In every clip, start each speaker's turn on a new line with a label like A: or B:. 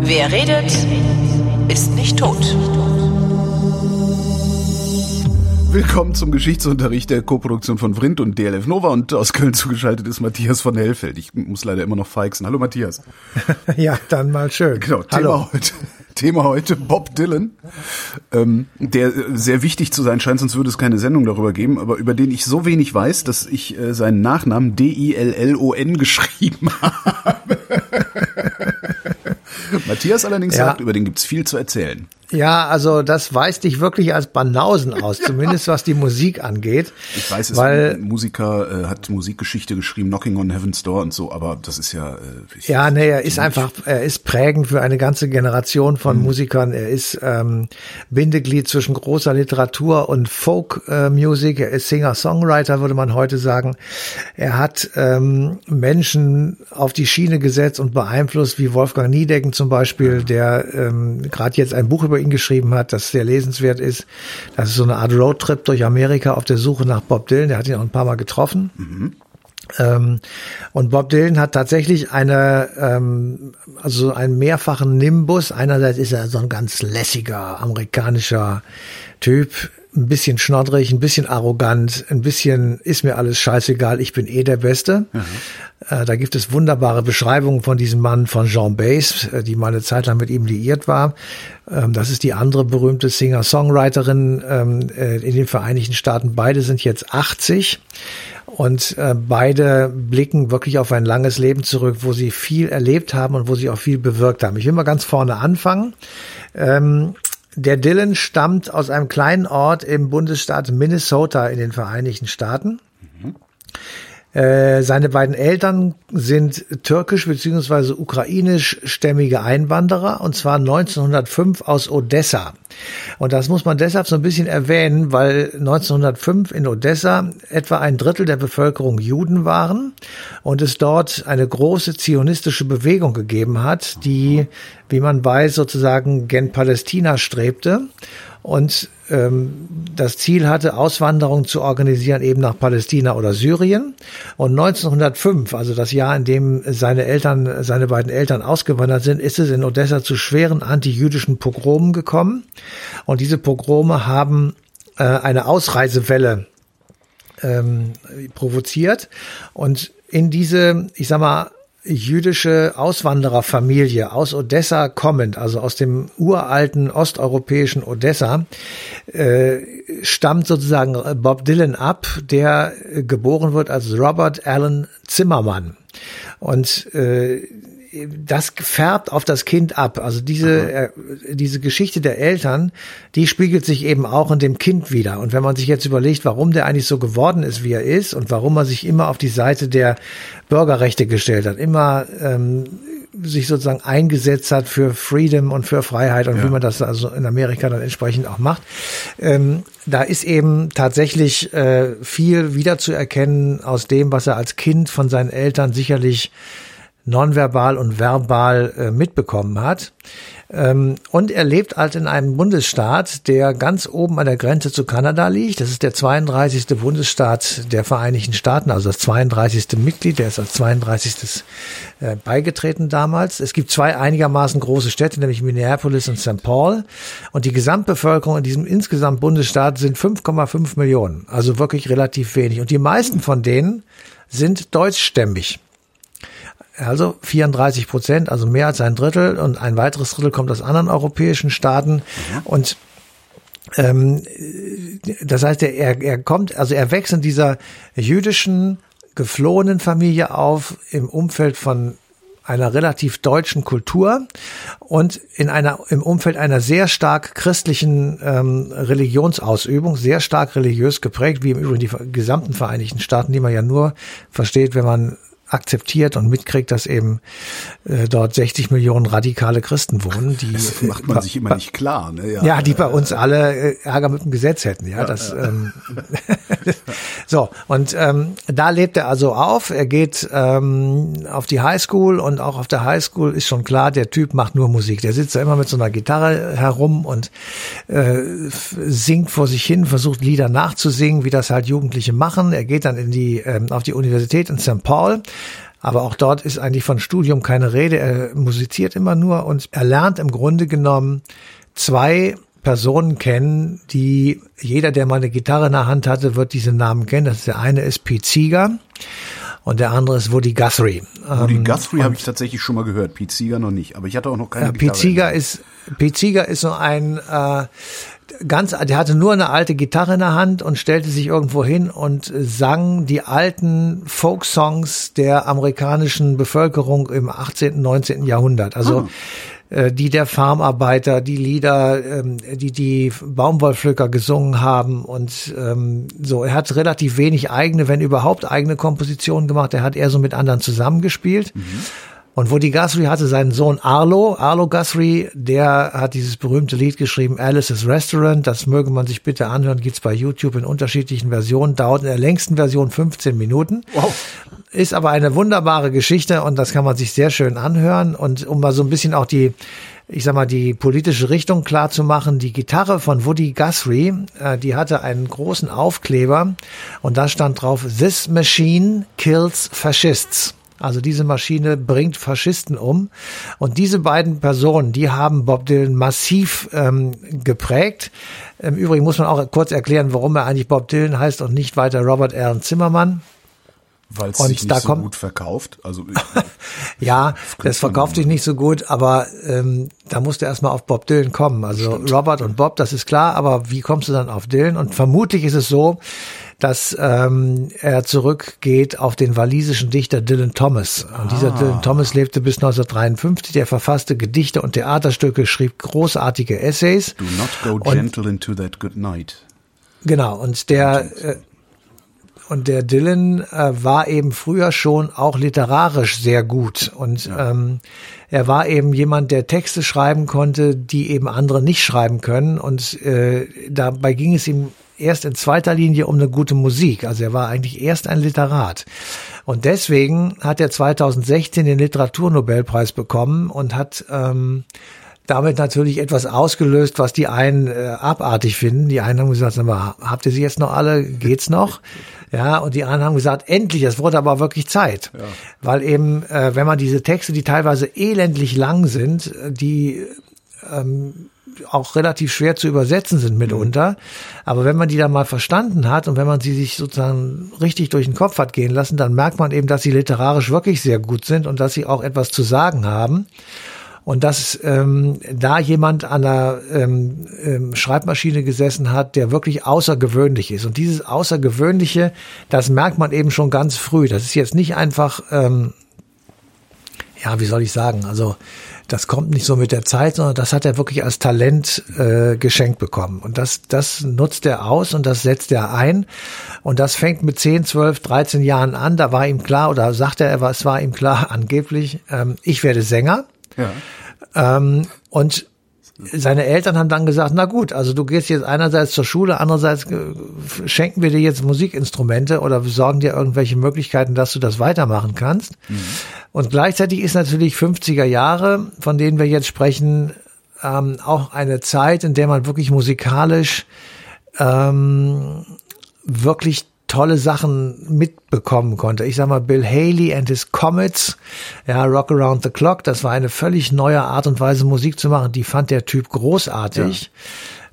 A: Wer redet, ist nicht tot.
B: Willkommen zum Geschichtsunterricht der Koproduktion von Vrindt und DLF Nova und aus Köln zugeschaltet ist Matthias von Hellfeld. Ich muss leider immer noch feixen. Hallo Matthias.
C: ja, dann mal schön.
B: Genau,
C: Hallo.
B: Thema heute. Thema heute Bob Dylan, ähm, der sehr wichtig zu sein scheint, sonst würde es keine Sendung darüber geben, aber über den ich so wenig weiß, dass ich äh, seinen Nachnamen D-I-L-L-O-N geschrieben habe. Matthias allerdings
C: Ja.
B: sagt, über den gibt's viel zu erzählen.
C: Ja, also das weist dich wirklich als Banausen aus, zumindest was die Musik angeht.
B: Ich weiß, es
C: weil
B: ein Musiker äh, hat Musikgeschichte geschrieben, Knocking on Heaven's Door und so, aber das ist ja. Äh,
C: Ja, nee, er ist einfach, er ist prägend für eine ganze Generation von Musikern. Er ist ähm, Bindeglied zwischen großer Literatur und Folk-Music. er ist Singer-Songwriter, würde man heute sagen. Er hat ähm, Menschen auf die Schiene gesetzt und beeinflusst, wie Wolfgang Niedecken zum Beispiel, der ähm, gerade jetzt ein Buch über ihn geschrieben hat, das sehr lesenswert ist. Das ist so eine Art Roadtrip durch Amerika auf der Suche nach Bob Dylan. Der hat ihn auch ein paar Mal getroffen. Ähm, und Bob Dylan hat tatsächlich eine, ähm, also einen mehrfachen Nimbus. Einerseits ist er so ein ganz lässiger amerikanischer Typ, ein bisschen schnoddrig, ein bisschen arrogant, ein bisschen ist mir alles scheißegal, ich bin eh der Beste. Äh, da gibt es wunderbare Beschreibungen von diesem Mann von Jean Bass, äh, die mal eine Zeit lang mit ihm liiert war. Ähm, das ist die andere berühmte Singer-Songwriterin ähm, äh, in den Vereinigten Staaten. Beide sind jetzt 80. Und äh, beide blicken wirklich auf ein langes Leben zurück, wo sie viel erlebt haben und wo sie auch viel bewirkt haben. Ich will mal ganz vorne anfangen. Ähm, der Dylan stammt aus einem kleinen Ort im Bundesstaat Minnesota in den Vereinigten Staaten. Äh, Seine beiden Eltern sind türkisch bzw. ukrainischstämmige Einwanderer und zwar 1905 aus Odessa. Und das muss man deshalb so ein bisschen erwähnen, weil 1905 in Odessa etwa ein Drittel der Bevölkerung Juden waren und es dort eine große zionistische Bewegung gegeben hat, die, wie man weiß, sozusagen gen Palästina strebte und ähm, das Ziel hatte, Auswanderung zu organisieren eben nach Palästina oder Syrien. Und 1905, also das Jahr, in dem seine Eltern, seine beiden Eltern ausgewandert sind, ist es in Odessa zu schweren antijüdischen Pogromen gekommen. Und diese Pogrome haben äh, eine Ausreisewelle ähm, provoziert. Und in diese, ich sag mal, jüdische Auswandererfamilie aus Odessa kommend, also aus dem uralten osteuropäischen Odessa, äh, stammt sozusagen Bob Dylan ab, der äh, geboren wird als Robert Allen Zimmermann. Und äh, das färbt auf das Kind ab. Also diese, äh, diese Geschichte der Eltern, die spiegelt sich eben auch in dem Kind wieder. Und wenn man sich jetzt überlegt, warum der eigentlich so geworden ist, wie er ist und warum er sich immer auf die Seite der Bürgerrechte gestellt hat, immer ähm, sich sozusagen eingesetzt hat für Freedom und für Freiheit und wie man das also in Amerika dann entsprechend auch macht. Ähm, da ist eben tatsächlich äh, viel wiederzuerkennen aus dem, was er als Kind von seinen Eltern sicherlich nonverbal und verbal äh, mitbekommen hat. Ähm, und er lebt halt in einem Bundesstaat, der ganz oben an der Grenze zu Kanada liegt. Das ist der 32. Bundesstaat der Vereinigten Staaten, also das 32. Mitglied, der ist als 32. Äh, beigetreten damals. Es gibt zwei einigermaßen große Städte, nämlich Minneapolis und St. Paul. Und die Gesamtbevölkerung in diesem insgesamt Bundesstaat sind 5,5 Millionen, also wirklich relativ wenig. Und die meisten von denen sind deutschstämmig. Also 34 Prozent, also mehr als ein Drittel und ein weiteres Drittel kommt aus anderen europäischen Staaten. Und ähm, das heißt, er, er, er kommt, also er wächst in dieser jüdischen, geflohenen Familie auf im Umfeld von einer relativ deutschen Kultur und in einer im Umfeld einer sehr stark christlichen ähm, Religionsausübung, sehr stark religiös geprägt, wie im Übrigen die gesamten Vereinigten Staaten, die man ja nur versteht, wenn man akzeptiert und mitkriegt, dass eben äh, dort 60 Millionen radikale Christen wohnen, die
B: das macht man sich immer nicht klar. Ne?
C: Ja, ja die bei uns alle äh, Ärger mit dem Gesetz hätten. Ja, ja das. Ja. So und ähm, da lebt er also auf. Er geht ähm, auf die Highschool und auch auf der Highschool ist schon klar, der Typ macht nur Musik. Der sitzt da immer mit so einer Gitarre herum und äh, singt vor sich hin, versucht Lieder nachzusingen, wie das halt Jugendliche machen. Er geht dann in die ähm, auf die Universität in St. Paul aber auch dort ist eigentlich von Studium keine Rede. Er musiziert immer nur und er lernt im Grunde genommen zwei Personen kennen, die jeder, der mal eine Gitarre in der Hand hatte, wird diese Namen kennen. Das ist der eine ist Pete Seeger und der andere ist Woody Guthrie.
B: Woody ähm, Guthrie habe ich tatsächlich schon mal gehört, Pete Seeger noch nicht, aber ich hatte auch noch keine
C: ja, Pete Seeger ist Pete Seeger ist so ein äh, ganz, der hatte nur eine alte Gitarre in der Hand und stellte sich irgendwo hin und sang die alten Folksongs der amerikanischen Bevölkerung im 18., 19. Jahrhundert. Also oh die der Farmarbeiter, die Lieder, ähm, die die Baumwollpflücker gesungen haben und ähm, so. Er hat relativ wenig eigene, wenn überhaupt eigene Kompositionen gemacht. Er hat eher so mit anderen zusammengespielt. Mhm. Und Woody Guthrie hatte seinen Sohn Arlo, Arlo Guthrie, der hat dieses berühmte Lied geschrieben, Alice's Restaurant. Das möge man sich bitte anhören, gibt's bei YouTube in unterschiedlichen Versionen, dauert in der längsten Version 15 Minuten. Wow. Ist aber eine wunderbare Geschichte und das kann man sich sehr schön anhören. Und um mal so ein bisschen auch die ich sag mal, die politische Richtung klar zu machen. Die Gitarre von Woody Guthrie, äh, die hatte einen großen Aufkleber und da stand drauf, This Machine Kills Fascists. Also diese Maschine bringt Faschisten um. Und diese beiden Personen, die haben Bob Dylan massiv ähm, geprägt. Im Übrigen muss man auch kurz erklären, warum er eigentlich Bob Dylan heißt und nicht weiter Robert Allen Zimmermann.
B: Weil es sich nicht so kommt, gut verkauft. Also
C: ja, das verkauft sich nicht so gut, aber ähm, da musst du erstmal auf Bob Dylan kommen. Also Stimmt. Robert und Bob, das ist klar, aber wie kommst du dann auf Dylan? Und vermutlich ist es so, dass ähm, er zurückgeht auf den walisischen Dichter Dylan Thomas. Und dieser ah. Dylan Thomas lebte bis 1953. Er verfasste Gedichte und Theaterstücke, schrieb großartige Essays.
B: Do not go gentle und, into that good night.
C: Genau, und der äh, und der Dylan äh, war eben früher schon auch literarisch sehr gut. Und ja. ähm, er war eben jemand, der Texte schreiben konnte, die eben andere nicht schreiben können. Und äh, dabei ging es ihm erst in zweiter Linie um eine gute Musik. Also er war eigentlich erst ein Literat. Und deswegen hat er 2016 den Literaturnobelpreis bekommen und hat ähm, damit natürlich etwas ausgelöst, was die einen äh, abartig finden. Die einen haben gesagt, mal, habt ihr sie jetzt noch alle? Geht's noch? Ja, und die anderen haben gesagt, endlich, es wurde aber wirklich Zeit. Ja. Weil eben, äh, wenn man diese Texte, die teilweise elendlich lang sind, die ähm, auch relativ schwer zu übersetzen sind mitunter. Aber wenn man die dann mal verstanden hat und wenn man sie sich sozusagen richtig durch den Kopf hat gehen lassen, dann merkt man eben, dass sie literarisch wirklich sehr gut sind und dass sie auch etwas zu sagen haben. Und dass ähm, da jemand an der ähm, ähm, Schreibmaschine gesessen hat, der wirklich außergewöhnlich ist. Und dieses Außergewöhnliche, das merkt man eben schon ganz früh. Das ist jetzt nicht einfach, ähm, ja, wie soll ich sagen, also das kommt nicht so mit der Zeit, sondern das hat er wirklich als Talent äh, geschenkt bekommen. Und das, das nutzt er aus und das setzt er ein. Und das fängt mit 10, 12, 13 Jahren an. Da war ihm klar, oder sagte er, es war ihm klar angeblich, ähm, ich werde Sänger. Ja. Ähm, und seine Eltern haben dann gesagt, na gut, also du gehst jetzt einerseits zur Schule, andererseits äh, schenken wir dir jetzt Musikinstrumente oder besorgen dir irgendwelche Möglichkeiten, dass du das weitermachen kannst. Mhm. Und gleichzeitig ist natürlich 50er Jahre, von denen wir jetzt sprechen, ähm, auch eine Zeit, in der man wirklich musikalisch ähm, wirklich tolle Sachen mitbekommen konnte. Ich sag mal, Bill Haley and his Comets, ja, Rock Around the Clock, das war eine völlig neue Art und Weise, Musik zu machen. Die fand der Typ großartig.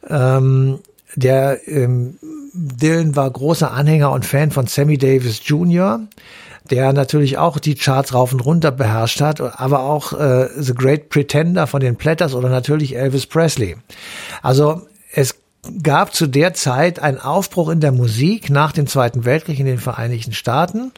C: Ja. Ähm, der ähm, Dylan war großer Anhänger und Fan von Sammy Davis Jr., der natürlich auch die Charts rauf und runter beherrscht hat, aber auch äh, The Great Pretender von den Platters oder natürlich Elvis Presley. Also es gab zu der Zeit einen Aufbruch in der Musik nach dem Zweiten Weltkrieg in den Vereinigten Staaten,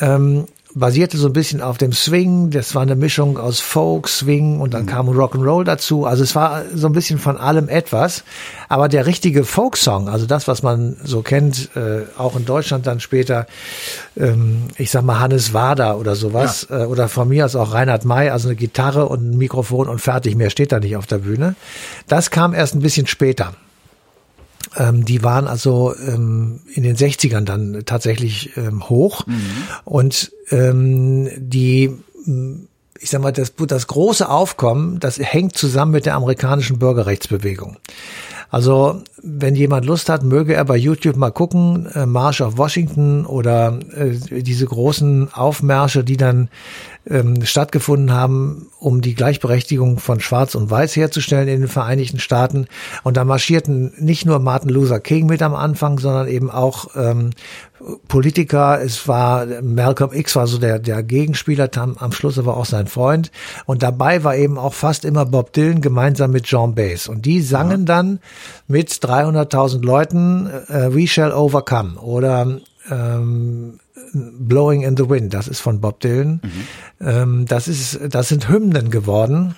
C: ähm, basierte so ein bisschen auf dem Swing. Das war eine Mischung aus Folk, Swing und dann mhm. kam Rock'n'Roll dazu. Also es war so ein bisschen von allem etwas. Aber der richtige Folksong, also das, was man so kennt, äh, auch in Deutschland dann später, ähm, ich sag mal Hannes Wader oder sowas, ja. äh, oder von mir aus auch Reinhard May, also eine Gitarre und ein Mikrofon und fertig, mehr steht da nicht auf der Bühne. Das kam erst ein bisschen später. Ähm, die waren also ähm, in den 60ern dann tatsächlich ähm, hoch. Mhm. Und ähm, die ich sag mal, das, das große Aufkommen, das hängt zusammen mit der amerikanischen Bürgerrechtsbewegung. Also wenn jemand Lust hat, möge er bei YouTube mal gucken, äh, March of Washington oder äh, diese großen Aufmärsche, die dann ähm, stattgefunden haben, um die Gleichberechtigung von Schwarz und Weiß herzustellen in den Vereinigten Staaten. Und da marschierten nicht nur Martin Luther King mit am Anfang, sondern eben auch ähm, Politiker. Es war Malcolm X war so der der Gegenspieler, am, am Schluss aber auch sein Freund. Und dabei war eben auch fast immer Bob Dylan gemeinsam mit John Bass. Und die sangen ja. dann mit 300.000 Leuten äh, We Shall Overcome oder ähm, Blowing in the Wind, das ist von Bob Dylan. Mhm. Ähm, das ist, das sind Hymnen geworden.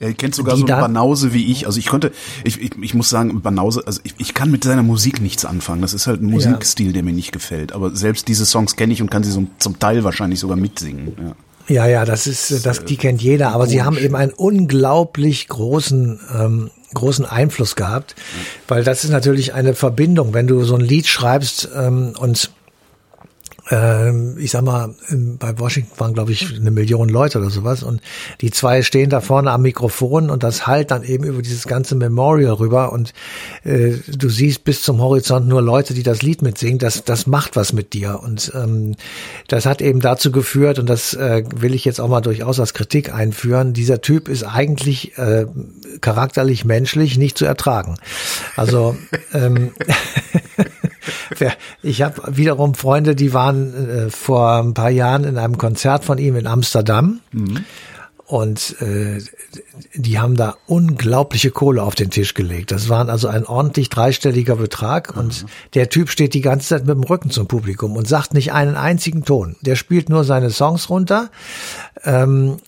B: Er kennt sogar so einen Banause wie ich. Also ich konnte, ich, ich, ich muss sagen, Banause, also ich, ich kann mit seiner Musik nichts anfangen. Das ist halt ein Musikstil, ja. der mir nicht gefällt. Aber selbst diese Songs kenne ich und kann sie so zum Teil wahrscheinlich sogar mitsingen. Ja.
C: Ja, ja, das ist, das, die kennt jeder, aber sie haben eben einen unglaublich großen, ähm, großen Einfluss gehabt, weil das ist natürlich eine Verbindung, wenn du so ein Lied schreibst ähm, und ich sag mal, bei Washington waren, glaube ich, eine Million Leute oder sowas. Und die zwei stehen da vorne am Mikrofon und das halt dann eben über dieses ganze Memorial rüber. Und äh, du siehst bis zum Horizont nur Leute, die das Lied mitsingen. Das, das macht was mit dir. Und ähm, das hat eben dazu geführt, und das äh, will ich jetzt auch mal durchaus als Kritik einführen, dieser Typ ist eigentlich äh, charakterlich, menschlich nicht zu ertragen. Also ähm, ich habe wiederum Freunde, die waren äh, vor ein paar Jahren in einem Konzert von ihm in Amsterdam. Mhm. Und äh, die haben da unglaubliche Kohle auf den Tisch gelegt. Das waren also ein ordentlich dreistelliger Betrag. Mhm. Und der Typ steht die ganze Zeit mit dem Rücken zum Publikum und sagt nicht einen einzigen Ton. Der spielt nur seine Songs runter. Ähm,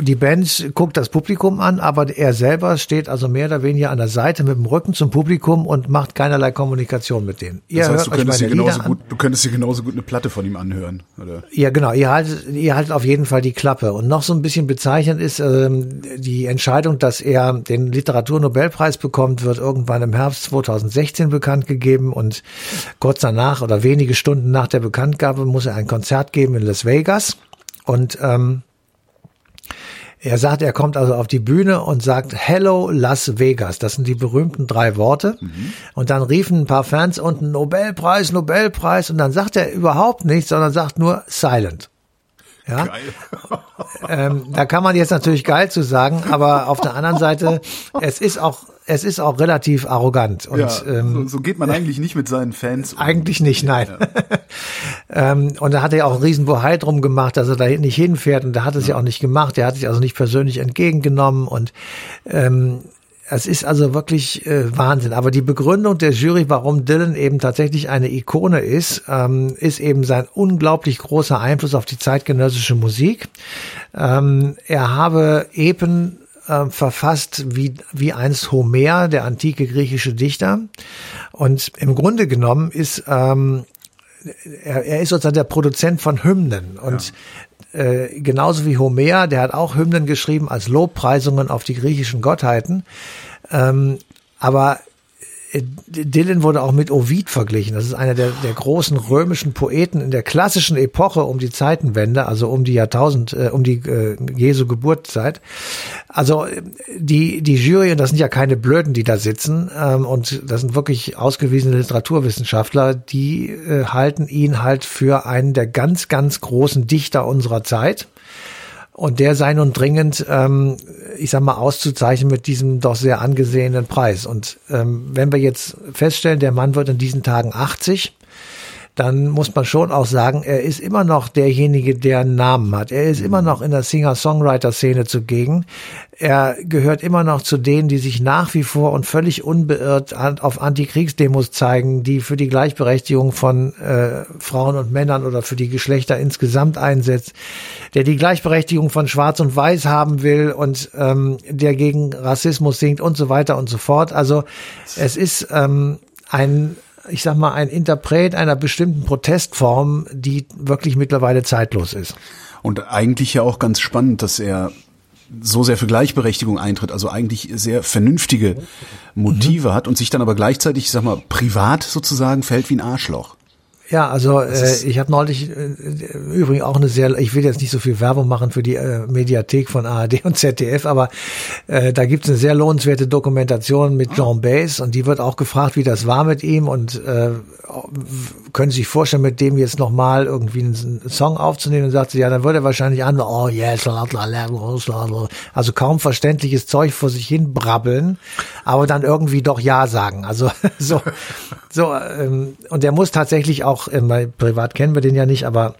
C: die Band guckt das Publikum an, aber er selber steht also mehr oder weniger an der Seite mit dem Rücken zum Publikum und macht keinerlei Kommunikation mit denen.
B: Ihr das heißt, du könntest, dir genauso gut, du könntest dir genauso gut eine Platte von ihm anhören, oder?
C: Ja, genau. Ihr haltet, ihr haltet auf jeden Fall die Klappe. Und noch so ein bisschen bezeichnend ist ähm, die Entscheidung, dass er den Literaturnobelpreis bekommt, wird irgendwann im Herbst 2016 bekannt gegeben und kurz danach oder wenige Stunden nach der Bekanntgabe muss er ein Konzert geben in Las Vegas. Und ähm, er sagt, er kommt also auf die Bühne und sagt Hello Las Vegas. Das sind die berühmten drei Worte. Mhm. Und dann riefen ein paar Fans unten Nobelpreis, Nobelpreis. Und dann sagt er überhaupt nichts, sondern sagt nur Silent. Ja? Geil. ähm, da kann man jetzt natürlich geil zu sagen, aber auf der anderen Seite, es ist auch es ist auch relativ arrogant. Und,
B: ja, ähm, so, so geht man eigentlich nicht mit seinen Fans
C: um. Eigentlich nicht, nein. Ja. ähm, und da hat er auch einen riesen Bohai drum gemacht, dass er da nicht hinfährt und da hat es ja. ja auch nicht gemacht. Er hat sich also nicht persönlich entgegengenommen und ähm, es ist also wirklich äh, Wahnsinn. Aber die Begründung der Jury, warum Dylan eben tatsächlich eine Ikone ist, ähm, ist eben sein unglaublich großer Einfluss auf die zeitgenössische Musik. Ähm, er habe Epen äh, verfasst wie, wie einst Homer, der antike griechische Dichter. Und im Grunde genommen ist ähm, er, er ist sozusagen der Produzent von Hymnen und ja. äh, genauso wie Homer, der hat auch Hymnen geschrieben als Lobpreisungen auf die griechischen Gottheiten. Ähm, aber Dylan wurde auch mit Ovid verglichen. Das ist einer der, der großen römischen Poeten in der klassischen Epoche um die Zeitenwende, also um die Jahrtausend, äh, um die äh, Jesu Geburtszeit. Also die die Jury, und das sind ja keine Blöden, die da sitzen, ähm, und das sind wirklich ausgewiesene Literaturwissenschaftler, die äh, halten ihn halt für einen der ganz ganz großen Dichter unserer Zeit. Und der sei nun dringend, ähm, ich sag mal, auszuzeichnen mit diesem doch sehr angesehenen Preis. Und ähm, wenn wir jetzt feststellen, der Mann wird in diesen Tagen 80, dann muss man schon auch sagen, er ist immer noch derjenige, der einen Namen hat. Er ist immer noch in der Singer-Songwriter-Szene zugegen. Er gehört immer noch zu denen, die sich nach wie vor und völlig unbeirrt auf Antikriegsdemos zeigen, die für die Gleichberechtigung von äh, Frauen und Männern oder für die Geschlechter insgesamt einsetzt, der die Gleichberechtigung von Schwarz und Weiß haben will und ähm, der gegen Rassismus singt und so weiter und so fort. Also es ist ähm, ein ich sag mal, ein Interpret einer bestimmten Protestform, die wirklich mittlerweile zeitlos ist.
B: Und eigentlich ja auch ganz spannend, dass er so sehr für Gleichberechtigung eintritt, also eigentlich sehr vernünftige Motive mhm. hat und sich dann aber gleichzeitig, ich sag mal, privat sozusagen fällt wie ein Arschloch.
C: Ja, also äh, ich habe neulich äh, übrigens auch eine sehr, ich will jetzt nicht so viel Werbung machen für die äh, Mediathek von ARD und ZDF, aber äh, da gibt es eine sehr lohnenswerte Dokumentation mit John Bass und die wird auch gefragt, wie das war mit ihm und äh, können Sie sich vorstellen, mit dem jetzt nochmal irgendwie einen Song aufzunehmen? Und sagt sie, ja, dann würde er wahrscheinlich an, oh yes, also kaum verständliches Zeug vor sich hin brabbeln, aber dann irgendwie doch Ja sagen. Also so, so ähm, und der muss tatsächlich auch, äh, privat kennen wir den ja nicht, aber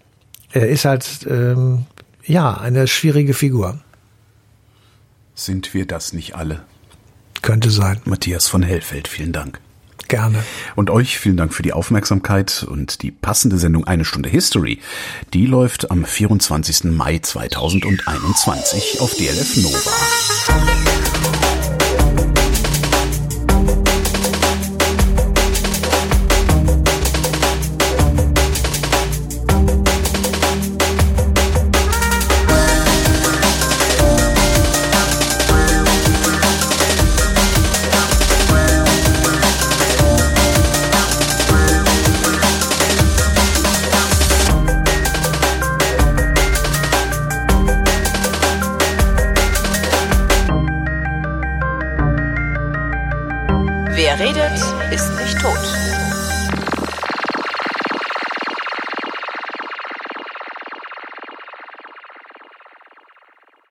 C: er ist halt ähm, ja eine schwierige Figur.
B: Sind wir das nicht alle?
C: Könnte sein.
B: Matthias von Hellfeld, vielen Dank.
C: Gerne.
B: Und euch vielen Dank für die Aufmerksamkeit und die passende Sendung Eine Stunde History. Die läuft am 24. Mai 2021 auf DLF Nova.